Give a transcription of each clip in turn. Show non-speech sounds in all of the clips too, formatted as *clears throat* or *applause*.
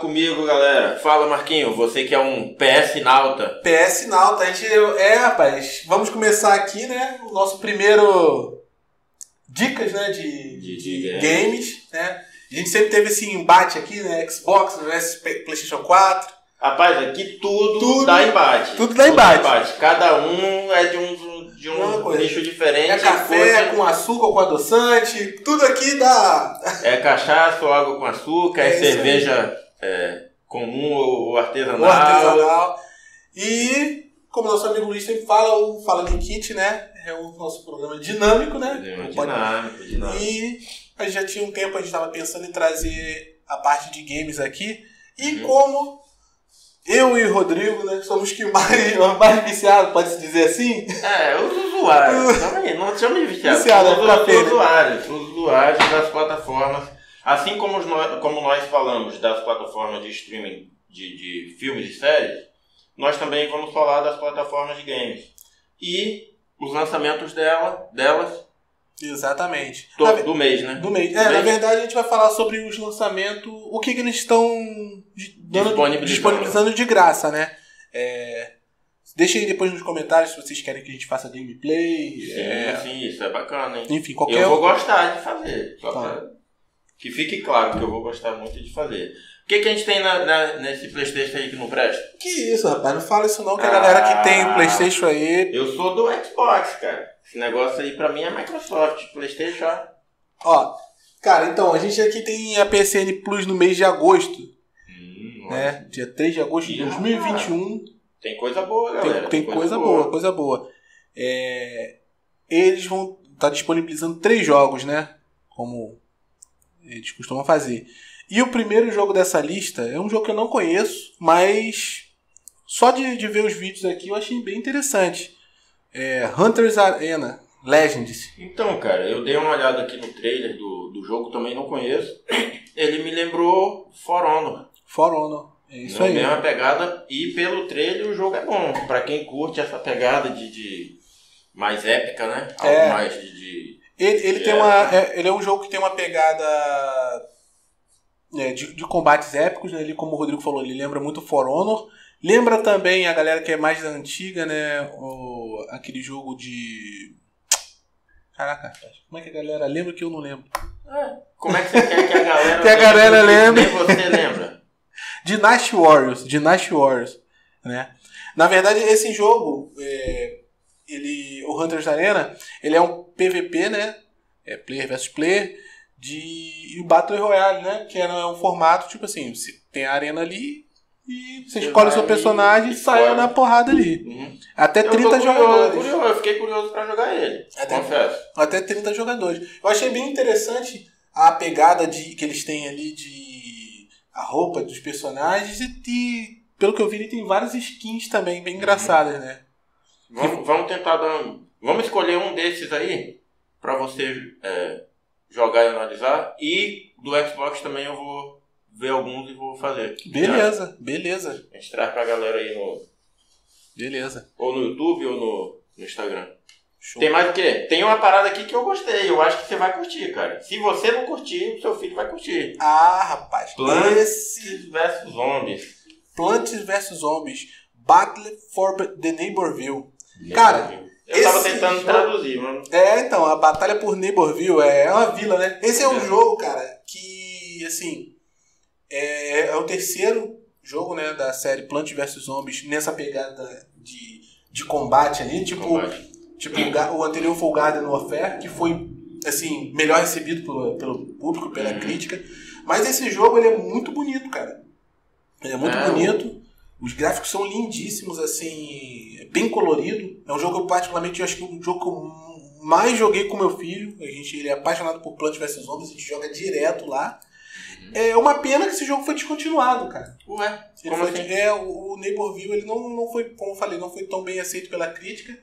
comigo, galera. Fala, Marquinho, você que é um PS Nauta. PS Nauta, a gente. É, rapaz, vamos começar aqui, né? O nosso primeiro. Dicas, né? De, De- de, de games, né? A gente sempre teve esse embate aqui, né? Xbox versus P- PlayStation 4. Rapaz, aqui tudo, Tudo- dá embate. tudo dá embate. Cada um é de um, de um nicho diferente. É café coisa- com açúcar com adoçante. Tudo aqui dá. É cachaça ou água com açúcar, é, É cerveja é, comum ou artesanal. Artesanal. E, como nosso amigo Luiz sempre fala, o Fala de Kit, né? É o nosso programa dinâmico, né? Dinâmico, dinâmico. E a gente já tinha um tempo, a gente estava pensando em trazer a parte de games aqui. E Uhum. como eu e o Rodrigo, né, somos que mais, *laughs* mais viciados, pode-se dizer assim? É, os usuários. *laughs* Não chama de viciado. Viciado, os, é os né? usuários. Os usuários das plataformas. Assim como, os nós, como nós falamos das plataformas de streaming de, de filmes e séries, nós também vamos falar das plataformas de games. E os lançamentos dela, delas Exatamente. to- Na do mês, né? do mês. É, Do na mês. verdade a gente vai falar sobre os lançamentos, o que, que eles estão dando- Disponibilizando. disponibilizando de graça, né? É, deixem aí depois nos comentários se vocês querem que a gente faça gameplay. Sim, é, sim, isso é bacana, hein? enfim, qualquer Eu vou gostar de fazer. Só Tá. pra que fique claro que eu vou gostar muito de fazer. O que, que a gente tem na- na- nesse Playstation aí que não presta? Que isso, rapaz, não fala isso não, que a Ah. galera que tem o Playstation aí. Eu sou do Xbox, cara. Esse negócio aí pra mim é Microsoft. Playstation, ó. Ó, cara, então, a gente aqui tem a PSN Plus no mês de agosto, Hum, né? Dia 3 de agosto de Ih, 2021. Tem coisa boa, Tem, galera. tem coisa boa, coisa boa. É, eles vão estar disponibilizando três jogos, né? Como eles costumam fazer. E o primeiro jogo dessa lista é um jogo que eu não conheço, mas só de, de ver os vídeos aqui eu achei bem interessante. É Hunters Arena Legends. Então, cara, eu dei uma olhada aqui no trailer do, do jogo, também não conheço. *clears throat* Ele me lembrou For Honor. For Honor. É isso Na aí. mesma pegada. E pelo trailer o jogo é bom. Pra quem curte essa pegada de, de mais épica, né? Algo É. mais de... de- Ele, ele, tem É. uma, é, ele é um jogo que tem uma pegada é, de, de combates épicos, né? Ele, como o Rodrigo falou, ele lembra muito For Honor. Lembra também a galera que é mais antiga, né? O, aquele jogo de. Caraca, como é que a galera lembra que eu não lembro? Como é que você quer que a galera... *laughs* Que a galera lembre. Nem você lembra. *laughs* Dynasty Warriors, Dynasty Warriors, né? Na verdade, esse jogo, é, ele, o Hunters Arena, ele é um PVP, né? É player versus player de e o Battle Royale, né? Que é um formato tipo assim, você tem a arena ali e você Você escolhe o seu personagem e sai na porrada ali. Uhum. Até Eu tô 30 curioso, jogadores. curioso, eu fiquei curioso pra jogar ele. Até- Confesso. Até 30 jogadores. Eu achei bem interessante a pegada de, que eles têm ali de a roupa dos personagens e, e, pelo que eu vi ele tem várias skins também bem engraçadas, né? Vamos, vamos tentar dar um... Vamos escolher um desses aí pra você é, jogar e analisar. E do Xbox também eu vou ver alguns e vou fazer. Beleza, beleza, A gente traz pra galera aí no... beleza. Ou no YouTube ou no, no Instagram. Show. Tem mais o quê? Tem uma parada aqui que eu gostei. Eu acho que você vai curtir, cara. Se você não curtir, o seu filho vai curtir. Ah, rapaz, esse Plants vs Zombies. Plants vs Zombies Battle for the Neighborville. Cara, eu tava esse tentando jogo- traduzir, mano. É, então, a Batalha por Neighborville é uma vila, né? Esse é um É. jogo, cara, que, assim, é, é o terceiro jogo, né, da série Plants vs Zombies nessa pegada de, de combate ali. Tipo, Combate. tipo o, anterior foi o Garden Warfare, que foi, assim, melhor recebido pelo, pelo público, pela Uhum. crítica. Mas esse jogo, ele é muito bonito, cara. Ele é muito É, bonito. Os gráficos são lindíssimos, assim, é bem colorido. É um jogo que eu particularmente eu acho que é um jogo que eu mais joguei com meu filho. A gente ele é apaixonado por Plants vs Zombies, a gente joga direto lá. É uma pena que esse jogo foi descontinuado, cara. Ué, Ele como foi- assim? É, o o Neighborville ele não, não foi, como eu falei, não foi tão bem aceito pela crítica.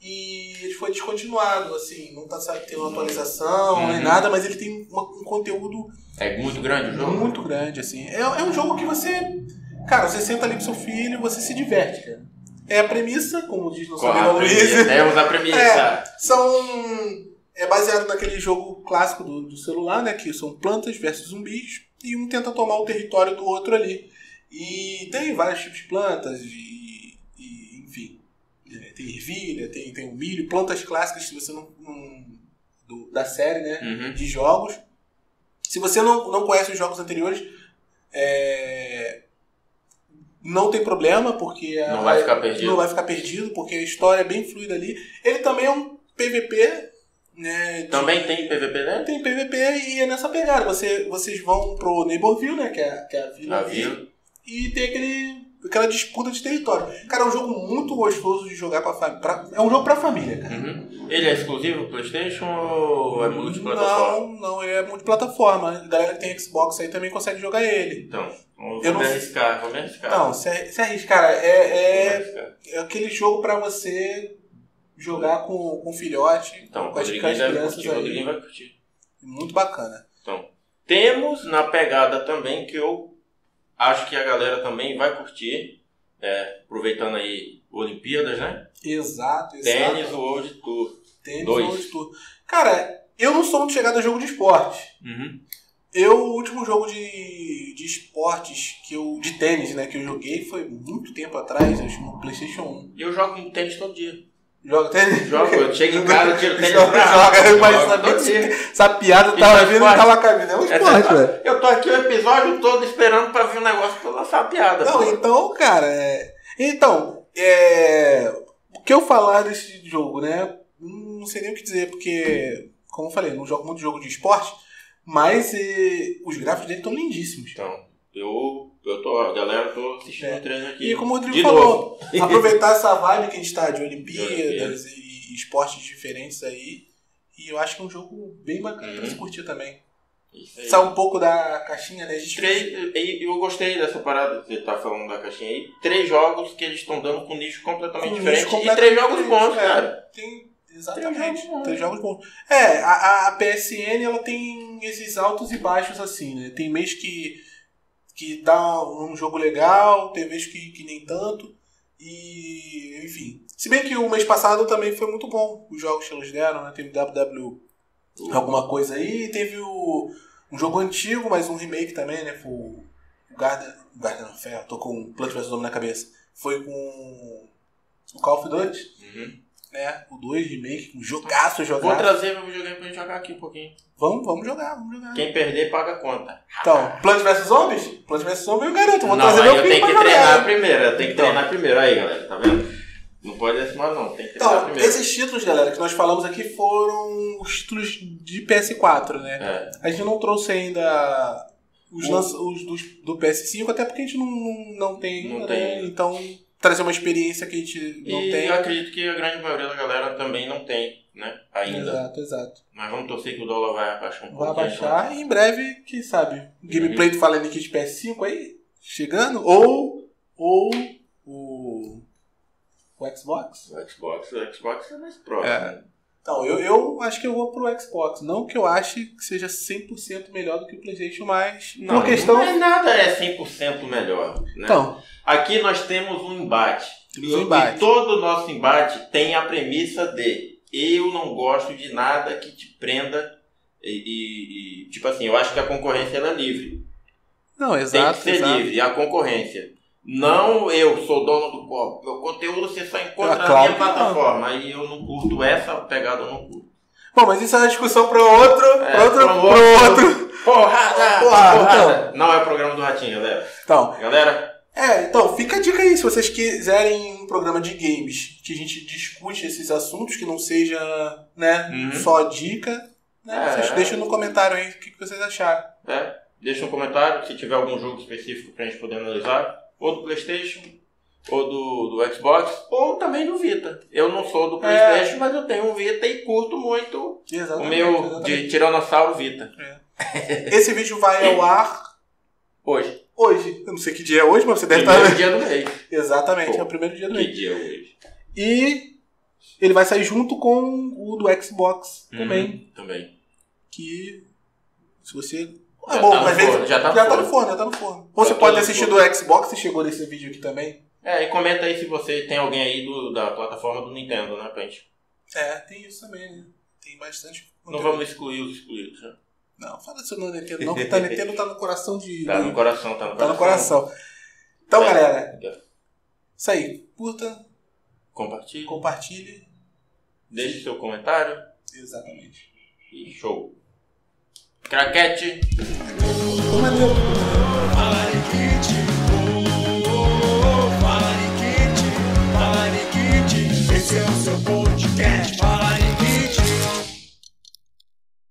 E ele foi descontinuado, assim, não tá tem uma atualização nem Uhum. nada, mas ele tem uma- um conteúdo É muito grande o jogo? muito grande, assim. É, é um jogo que você. Cara, você senta ali com seu filho você se diverte, cara. É a premissa, como diz nosso amigo Luiz. Temos a premissa. É. São. É baseado naquele jogo clássico do, do celular, né? Que são plantas versus zumbis. e um tenta tomar o território do outro ali. E tem vários tipos de plantas, e, e enfim. É, tem ervilha, tem, tem o milho, plantas clássicas se você não. não do, da série, né? Uhum. De jogos. Se você não, não conhece os jogos anteriores, é, não tem problema, porque a- Não vai ficar perdido. não vai ficar perdido, porque a história é bem fluida ali. Ele também é um PVP, né? de- Também tem PVP, né? tem PVP e é nessa pegada. Você, vocês vão pro Neighborville, né? Que é, que é a vila. A vila. E tem aquele, aquela disputa de território. Cara, é um jogo muito gostoso de jogar pra família. É um jogo pra família, cara. Uhum. Ele é exclusivo PlayStation ou é multiplataforma? Não, não, ele é multiplataforma. A galera que tem Xbox aí também consegue jogar ele. Então, eu Eu vou não- me arriscar, vou me arriscar. Não, se, se arrisca, cara, Vou me é, é, arriscar. é aquele jogo pra você jogar com, com filhote, Então, com as, com crianças curtir, aí. vai curtir. Muito bacana. Então, temos na pegada também que eu acho que a galera também vai curtir, é, aproveitando aí Olimpíadas, né? Exato, exato. Tênis World Tour. Tênis, Dois. World Tour. Cara, eu não sou muito chegado a jogo de esporte. Uhum. Eu, o último jogo de, de esportes que eu. de tênis, né, que eu joguei foi muito tempo atrás, acho no Playstation 1. E eu jogo tênis todo dia. Joga tênis? Jogo, eu chego em casa, tiro *laughs* tênis Joga, pra joga, todo que dia. essa piada Isso tava é vindo e tava caminhando. É um esporte, velho. Eu tô aqui o episódio todo esperando pra vir um negócio pra lançar a piada. Não, pô. então, cara, é... então, é... o que eu falar desse jogo, né? Não sei nem o que dizer, porque, como eu falei, não jogo muito jogo de esporte, mas eh, os gráficos dele estão lindíssimos. Então, eu, eu tô, galera, eu tô assistindo É. o treino aqui. E como o Rodrigo De falou, novo. *laughs* aproveitar essa vibe que a gente tá de Olimpíadas e esportes diferentes aí. E eu acho que é um jogo bem bacana pra Uhum. se curtir também. Sai um pouco da caixinha, né? Gente Três, eu gostei dessa parada que você tá falando da caixinha aí. Três jogos que eles estão dando com nicho completamente Com diferente. nicho e três completamente jogos bons, é. cara. Tem. Exatamente. Três jogos. Três jogos bons. É, a, a PSN ela tem esses altos e baixos assim, né? Tem mês que, que dá um jogo legal, tem mês que, que nem tanto. E, enfim. Se bem que o mês passado também foi muito bom os jogos que eles deram, né? Teve WW alguma coisa aí. Teve o, um jogo antigo, mas um remake também, né? Foi o Garden, Garden of Fair, tô com Plant vs Zombie na cabeça. Foi com o Call of Duty, Uhum. Né? O 2 remake, um jogaço, Vou jogaço. trazer meu videogame pra gente jogar aqui um pouquinho. Vamos, vamos jogar, vamos jogar. Quem perder, paga a conta. Então, Plant vs Zombies? Plant vs Zombies eu garanto, vou não, trazer meu eu filho tenho pra que treinar primeiro. Eu tenho que Então. treinar primeiro. Aí, galera, tá vendo? Não pode acima não, tem que treinar Então, primeiro. esses títulos, galera, que nós falamos aqui foram os títulos de PS4, né? É. A gente não trouxe ainda os, lança- os dos, do PS5, até porque a gente não, não, não tem Não ainda, tem. né? Então, trazer uma experiência que a gente não e tem. eu acredito que a grande maioria da galera também não tem, né? Ainda. Exato, exato. Mas vamos torcer que o dólar vai abaixar um Vai pouco. abaixar e em breve, quem sabe, gameplay do Fallen Kid PS5 aí, chegando, ou, ou o, o Xbox. O Xbox, o Xbox é mais próximo. É. Então, eu, eu acho que eu vou pro Xbox. Não que eu ache que seja 100% melhor do que o PlayStation, mas Não, por questão. não é nada é 100% melhor. Né? Então, Aqui nós temos um embate. Temos um embate. E todo o nosso embate tem a premissa de eu não gosto de nada que te prenda e, e- e, tipo assim, eu acho que a concorrência ela é livre. não, tem exato. que ser exato. livre, a concorrência. Não eu sou dono do copo. Meu conteúdo você só encontra na claro minha que não. plataforma. Aí eu não curto essa pegada, eu não curto. Bom, mas isso é uma discussão para outro, É, pra outro, pra um pra outro. outro. Porrada! *laughs* Porrada, porrada. Não é o programa do Ratinho, galera. Então, Galera, é, então, fica a dica aí, se vocês quiserem um programa de games que a gente discute esses assuntos, que não seja, né, Uhum. só dica, né, É. vocês deixam no comentário aí o que que vocês acharam. É, deixa um comentário se tiver algum jogo específico pra gente poder analisar. Ou do Playstation, ou do, do Xbox, ou também do Vita. Eu não sou do Playstation, mas eu tenho um Vita e curto muito o Exatamente. meu exatamente. de Tiranossauro Vita. Esse vídeo vai ao ar Hoje. hoje. Eu não sei que dia é hoje, mas você deve Primeiro estar. dia do mês. Exatamente, Pô, é o primeiro dia do Que mês. dia é hoje? E ele vai sair junto com o do Xbox também. Uhum, também. Que se você. É bom, tá mas forno, já, tá, já forno. tá no forno, já tá no forno. Ou você tá pode assistir do Xbox se chegou nesse vídeo aqui também. É, e comenta aí se você tem alguém aí do, da plataforma do Nintendo, né, frente gente. É, tem isso também, né? Tem bastante. Conteúdo. Não vamos excluir os excluídos, né? Não, fala isso não, Nintendo, não, tá, Nintendo tá no coração de. Tá no coração, tá no coração. Tá no coração. Então, é, galera. É. Isso aí. Curta. Compartilhe. Compartilhe. Deixe seu comentário. Exatamente. E show. Craquete.